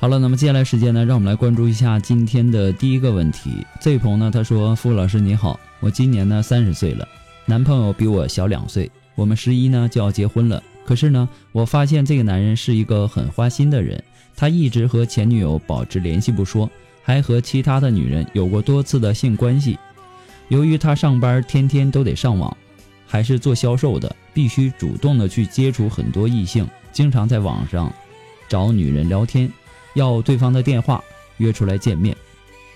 好了，那么接下来时间呢，让我们来关注一下今天的第一个问题。这位朋友呢，他说：“付老师你好，我今年呢三十岁了，男朋友比我小两岁，我们十一呢就要结婚了。可是呢，我发现这个男人是一个很花心的人，他一直和前女友保持联系不说，还和其他的女人有过多次的性关系。由于他上班天天都得上网，还是做销售的，必须主动的去接触很多异性，经常在网上找女人聊天。”要对方的电话约出来见面。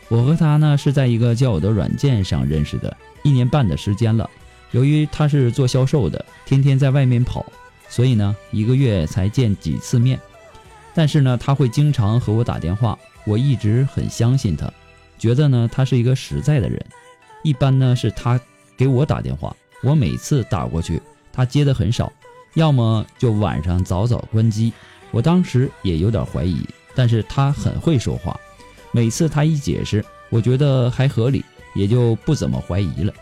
我和他呢是在一个交友的软件上认识的，一年半的时间了。由于他是做销售的，天天在外面跑，所以呢一个月才见几次面。但是呢他会经常和我打电话，我一直很相信他，觉得呢他是一个实在的人。一般呢是他给我打电话，我每次打过去他接的很少，要么就晚上早早关机。我当时也有点怀疑。但是他很会说话，每次他一解释，我觉得还合理，也就不怎么怀疑了。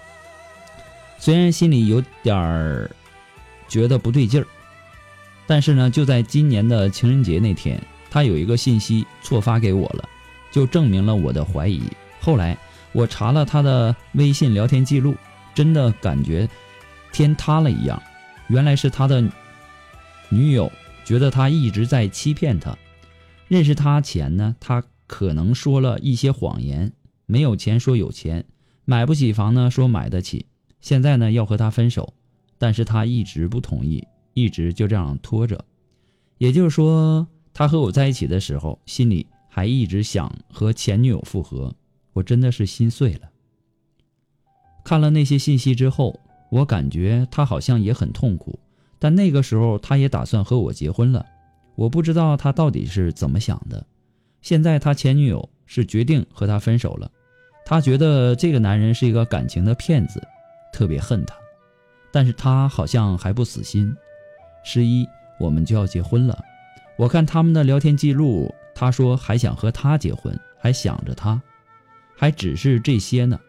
虽然心里有点儿觉得不对劲儿，但是呢，就在今年的情人节那天，他有一个信息错发给我了，就证明了我的怀疑。后来我查了他的微信聊天记录，真的感觉天塌了一样，原来是他的女友觉得他一直在欺骗他。认识他前呢，他可能说了一些谎言，没有钱说有钱，买不起房呢说买得起，现在呢要和他分手，但是他一直不同意，一直就这样拖着。也就是说，他和我在一起的时候，心里还一直想和前女友复合，我真的是心碎了。看了那些信息之后，我感觉他好像也很痛苦，但那个时候他也打算和我结婚了。我不知道他到底是怎么想的。现在他前女友是决定和他分手了，他觉得这个男人是一个感情的骗子，特别恨他。但是他好像还不死心。十一，我们就要结婚了。我看他们的聊天记录，他说还想和他结婚，还想着他，还只是这些呢，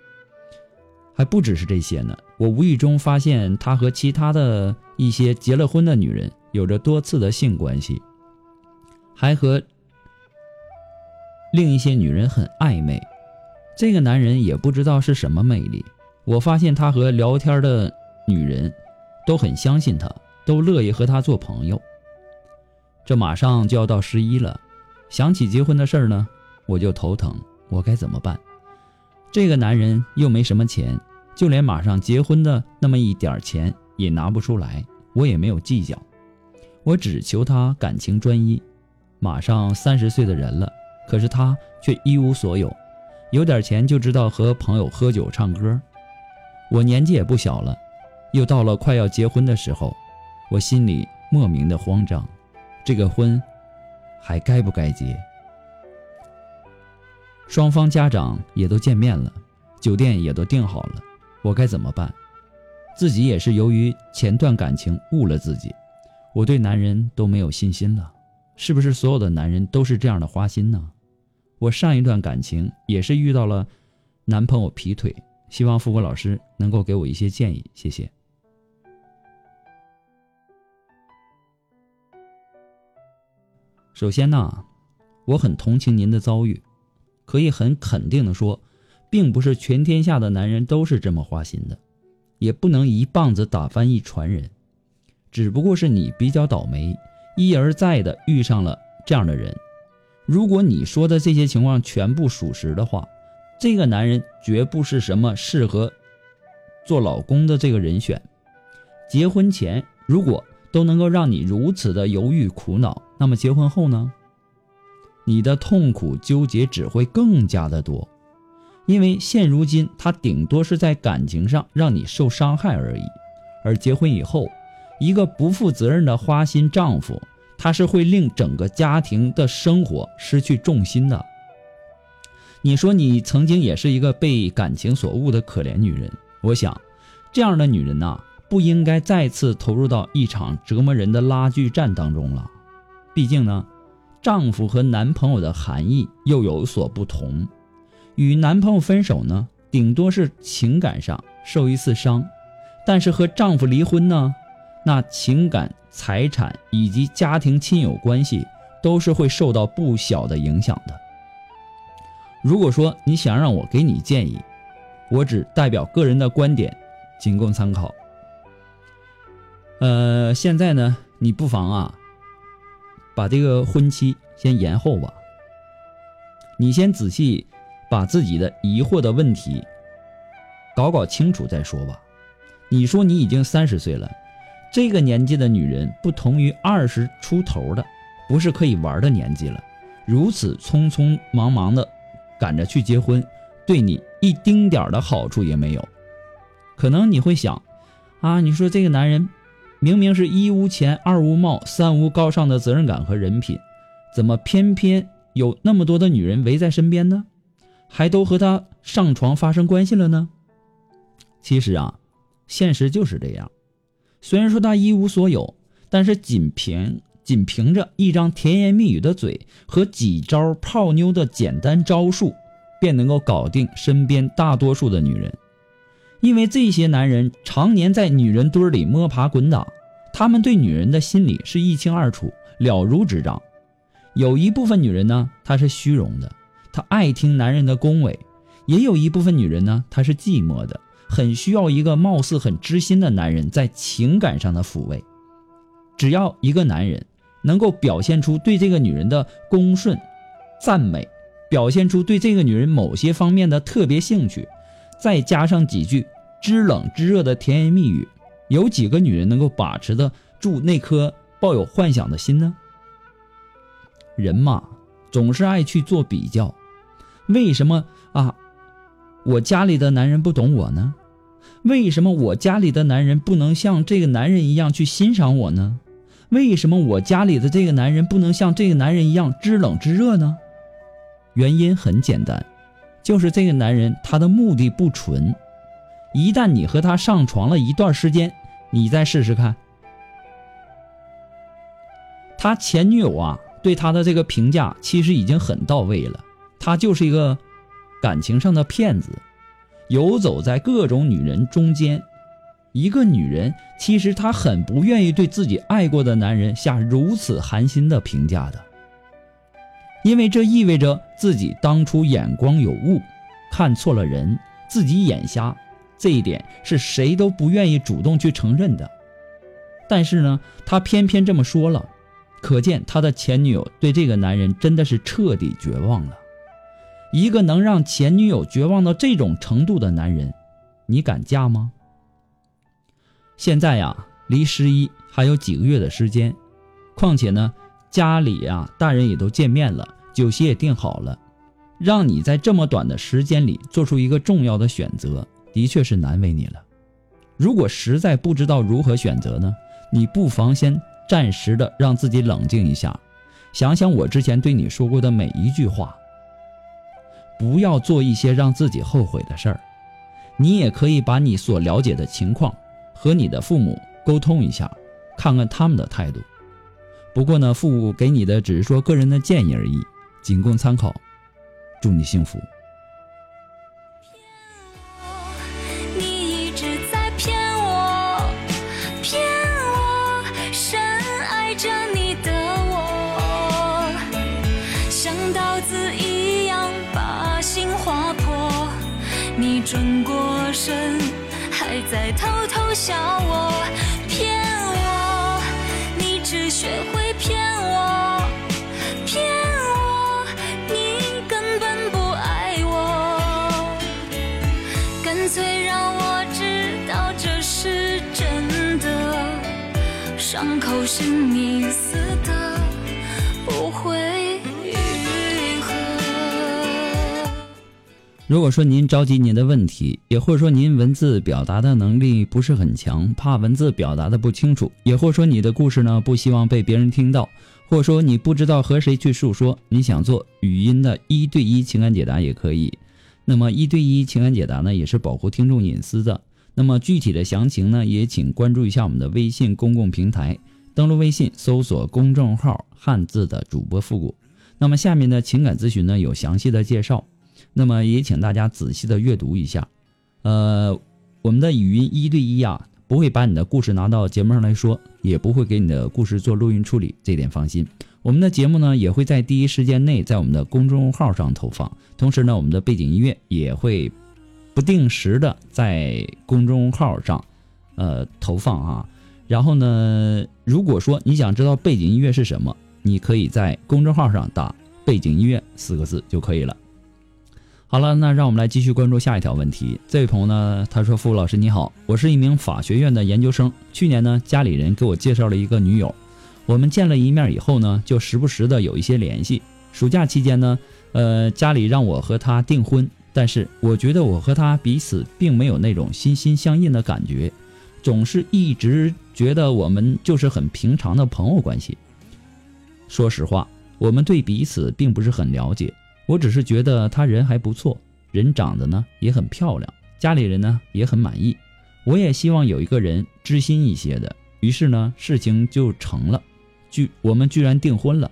还不只是这些呢。我无意中发现他和其他的一些结了婚的女人有着多次的性关系。还和另一些女人很暧昧，这个男人也不知道是什么魅力。我发现他和聊天的女人都很相信他，都乐意和他做朋友。这马上就要到十一了，想起结婚的事儿呢，我就头疼。我该怎么办？这个男人又没什么钱，就连马上结婚的那么一点钱也拿不出来。我也没有计较，我只求他感情专一。马上三十岁的人了，可是他却一无所有，有点钱就知道和朋友喝酒唱歌。我年纪也不小了，又到了快要结婚的时候，我心里莫名的慌张。这个婚还该不该结？双方家长也都见面了，酒店也都订好了，我该怎么办？自己也是由于前段感情误了自己，我对男人都没有信心了。是不是所有的男人都是这样的花心呢？我上一段感情也是遇到了男朋友劈腿，希望富贵老师能够给我一些建议，谢谢。首先呢，我很同情您的遭遇，可以很肯定的说，并不是全天下的男人都是这么花心的，也不能一棒子打翻一船人，只不过是你比较倒霉，一而再的遇上了这样的人。如果你说的这些情况全部属实的话，这个男人绝不是什么适合做老公的这个人选。结婚前如果都能够让你如此的犹豫苦恼，那么结婚后呢？你的痛苦纠结只会更加的多，因为现如今他顶多是在感情上让你受伤害而已，而结婚以后，一个不负责任的花心丈夫，他是会令整个家庭的生活失去重心的。你说你曾经也是一个被感情所误的可怜女人，我想，这样的女人呐。不应该再次投入到一场折磨人的拉锯战当中了。毕竟呢，丈夫和男朋友的含义又有所不同。与男朋友分手呢，顶多是情感上受一次伤；但是和丈夫离婚呢，那情感、财产以及家庭亲友关系都是会受到不小的影响的。如果说你想让我给你建议，我只代表个人的观点，仅供参考。呃，现在呢，你不妨啊，把这个婚期先延后吧。你先仔细把自己的疑惑的问题搞搞清楚再说吧。你说你已经三十岁了，这个年纪的女人不同于二十出头的，不是可以玩的年纪了。如此匆匆忙忙的赶着去结婚，对你一丁点的好处也没有。可能你会想，啊，你说这个男人。明明是一无钱二无貌三无高尚的责任感和人品，怎么偏偏有那么多的女人围在身边呢？还都和他上床发生关系了呢？其实啊，现实就是这样。虽然说他一无所有，但是仅凭仅凭着一张甜言蜜语的嘴和几招泡妞的简单招数，便能够搞定身边大多数的女人。因为这些男人常年在女人堆里摸爬滚打，他们对女人的心理是一清二楚、了如指掌。有一部分女人呢，她是虚荣的，她爱听男人的恭维；也有一部分女人呢，她是寂寞的，很需要一个貌似很知心的男人在情感上的抚慰。只要一个男人能够表现出对这个女人的恭顺、赞美，表现出对这个女人某些方面的特别兴趣。再加上几句知冷知热的甜言蜜语，有几个女人能够把持得住那颗抱有幻想的心呢？人嘛，总是爱去做比较。为什么啊？我家里的男人不懂我呢？为什么我家里的男人不能像这个男人一样去欣赏我呢？为什么我家里的这个男人不能像这个男人一样知冷知热呢？原因很简单。就是这个男人，他的目的不纯。一旦你和他上床了一段时间，你再试试看。他前女友啊，对他的这个评价其实已经很到位了。他就是一个感情上的骗子，游走在各种女人中间。一个女人其实她很不愿意对自己爱过的男人下如此寒心的评价的。因为这意味着自己当初眼光有误，看错了人，自己眼瞎，这一点是谁都不愿意主动去承认的。但是呢，他偏偏这么说了，可见他的前女友对这个男人真的是彻底绝望了。一个能让前女友绝望到这种程度的男人，你敢嫁吗？现在呀，离十一还有几个月的时间，况且呢。家里啊，大人也都见面了，酒席也订好了，让你在这么短的时间里做出一个重要的选择，的确是难为你了。如果实在不知道如何选择呢，你不妨先暂时的让自己冷静一下，想想我之前对你说过的每一句话，不要做一些让自己后悔的事儿。你也可以把你所了解的情况和你的父母沟通一下，看看他们的态度。不过呢，父母给你的只是说个人的建议而已，仅供参考。祝你幸福。过身，还在偷偷笑我，骗我，你只学会骗我，骗我，你根本不爱我。干脆让我知道这是真的，伤口是你撕的，不会如果说您着急您的问题，也或者说您文字表达的能力不是很强，怕文字表达的不清楚，也或者说你的故事呢不希望被别人听到，或者说你不知道和谁去诉说，你想做语音的一对一情感解答也可以。那么一对一情感解答呢，也是保护听众隐私的。那么具体的详情呢，也请关注一下我们的微信公共平台，登录微信搜索公众号“汉字的主播复古”。那么下面的情感咨询呢有详细的介绍。那么也请大家仔细的阅读一下，呃，我们的语音一对一啊，不会把你的故事拿到节目上来说，也不会给你的故事做录音处理，这点放心。我们的节目呢，也会在第一时间内在我们的公众号上投放，同时呢，我们的背景音乐也会不定时的在公众号上，呃，投放啊。然后呢，如果说你想知道背景音乐是什么，你可以在公众号上打“背景音乐”四个字就可以了。好了，那让我们来继续关注下一条问题。这位朋友呢，他说：“付老师你好，我是一名法学院的研究生。去年呢，家里人给我介绍了一个女友，我们见了一面以后呢，就时不时的有一些联系。暑假期间呢，呃，家里让我和她订婚，但是我觉得我和她彼此并没有那种心心相印的感觉，总是一直觉得我们就是很平常的朋友关系。说实话，我们对彼此并不是很了解。”我只是觉得她人还不错，人长得呢也很漂亮，家里人呢也很满意。我也希望有一个人知心一些的，于是呢事情就成了，居我们居然订婚了。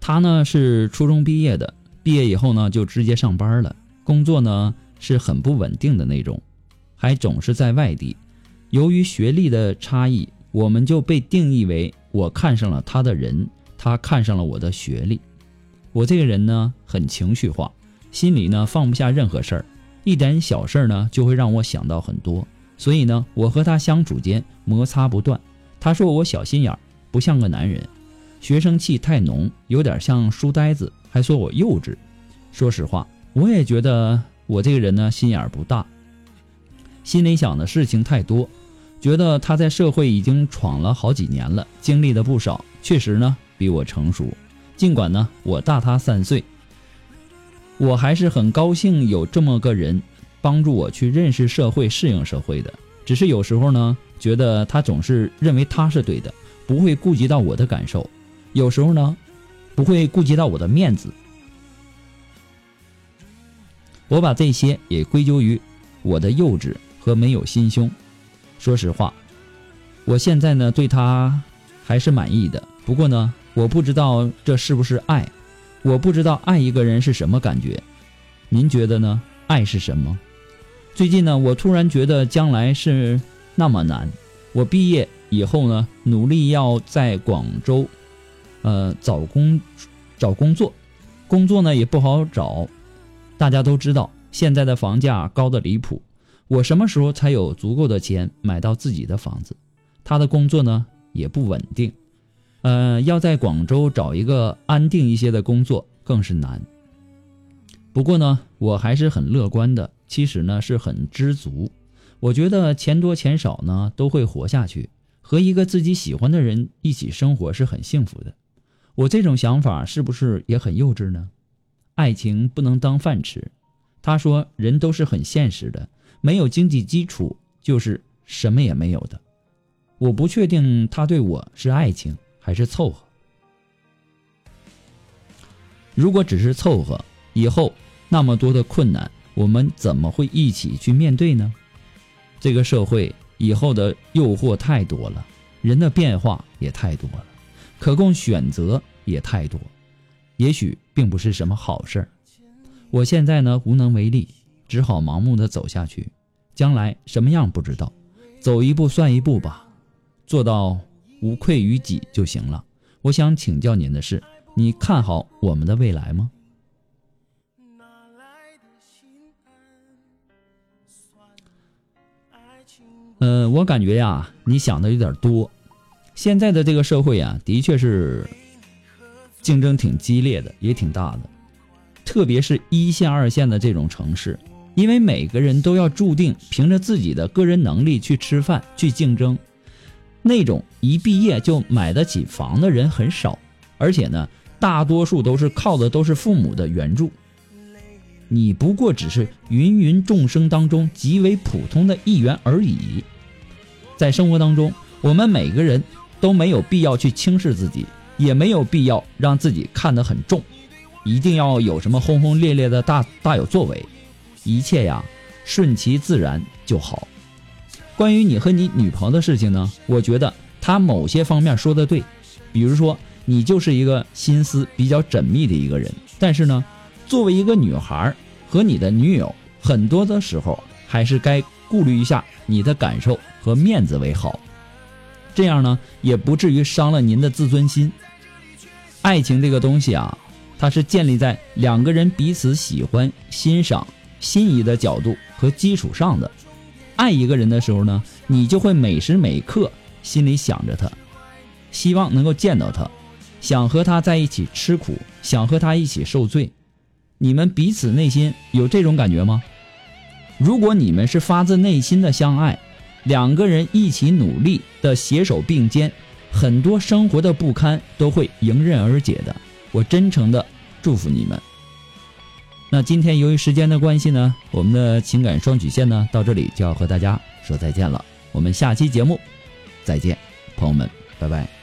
她呢是初中毕业的，毕业以后呢就直接上班了，工作呢是很不稳定的那种，还总是在外地。由于学历的差异，我们就被定义为我看上了她的人，她看上了我的学历。我这个人呢很情绪化，心里呢放不下任何事儿，一点小事儿呢就会让我想到很多，所以呢我和他相处间摩擦不断。他说我小心眼儿，不像个男人，学生气太浓，有点像书呆子，还说我幼稚。说实话，我也觉得我这个人呢心眼儿不大，心里想的事情太多，觉得他在社会已经闯了好几年了，经历的不少，确实呢比我成熟。尽管呢，我大他三岁，我还是很高兴有这么个人帮助我去认识社会、适应社会的。只是有时候呢，觉得他总是认为他是对的，不会顾及到我的感受；有时候呢，不会顾及到我的面子。我把这些也归咎于我的幼稚和没有心胸。说实话，我现在呢对他还是满意的。不过呢。我不知道这是不是爱，我不知道爱一个人是什么感觉，您觉得呢？爱是什么？最近呢，我突然觉得将来是那么难。我毕业以后呢，努力要在广州，呃，找工找工作，工作呢也不好找。大家都知道现在的房价高的离谱，我什么时候才有足够的钱买到自己的房子？他的工作呢也不稳定。呃，要在广州找一个安定一些的工作更是难。不过呢，我还是很乐观的，其实呢是很知足。我觉得钱多钱少呢都会活下去，和一个自己喜欢的人一起生活是很幸福的。我这种想法是不是也很幼稚呢？爱情不能当饭吃。他说人都是很现实的，没有经济基础就是什么也没有的。我不确定他对我是爱情。还是凑合。如果只是凑合，以后那么多的困难，我们怎么会一起去面对呢？这个社会以后的诱惑太多了，人的变化也太多了，可供选择也太多，也许并不是什么好事儿。我现在呢无能为力，只好盲目的走下去，将来什么样不知道，走一步算一步吧，做到无愧于己就行了。我想请教您的是，你看好我们的未来吗？呃，我感觉呀，你想的有点多。现在的这个社会啊，的确是竞争挺激烈的，也挺大的。特别是一线、二线的这种城市，因为每个人都要注定凭着自己的个人能力去吃饭、去竞争。那种一毕业就买得起房的人很少，而且呢，大多数都是靠的都是父母的援助。你不过只是芸芸众生当中极为普通的一员而已。在生活当中，我们每个人都没有必要去轻视自己，也没有必要让自己看得很重，一定要有什么轰轰烈烈的大大有作为。一切呀，顺其自然就好。关于你和你女朋友的事情呢，我觉得她某些方面说的对，比如说你就是一个心思比较缜密的一个人，但是呢，作为一个女孩和你的女友，很多的时候还是该顾虑一下你的感受和面子为好，这样呢也不至于伤了您的自尊心。爱情这个东西啊，它是建立在两个人彼此喜欢、欣赏、心仪的角度和基础上的。爱一个人的时候呢，你就会每时每刻心里想着他，希望能够见到他，想和他在一起吃苦，想和他一起受罪。你们彼此内心有这种感觉吗？如果你们是发自内心的相爱，两个人一起努力的携手并肩，很多生活的不堪都会迎刃而解的。我真诚的祝福你们。那今天由于时间的关系呢，我们的情感双曲线呢到这里就要和大家说再见了。我们下期节目再见，朋友们，拜拜。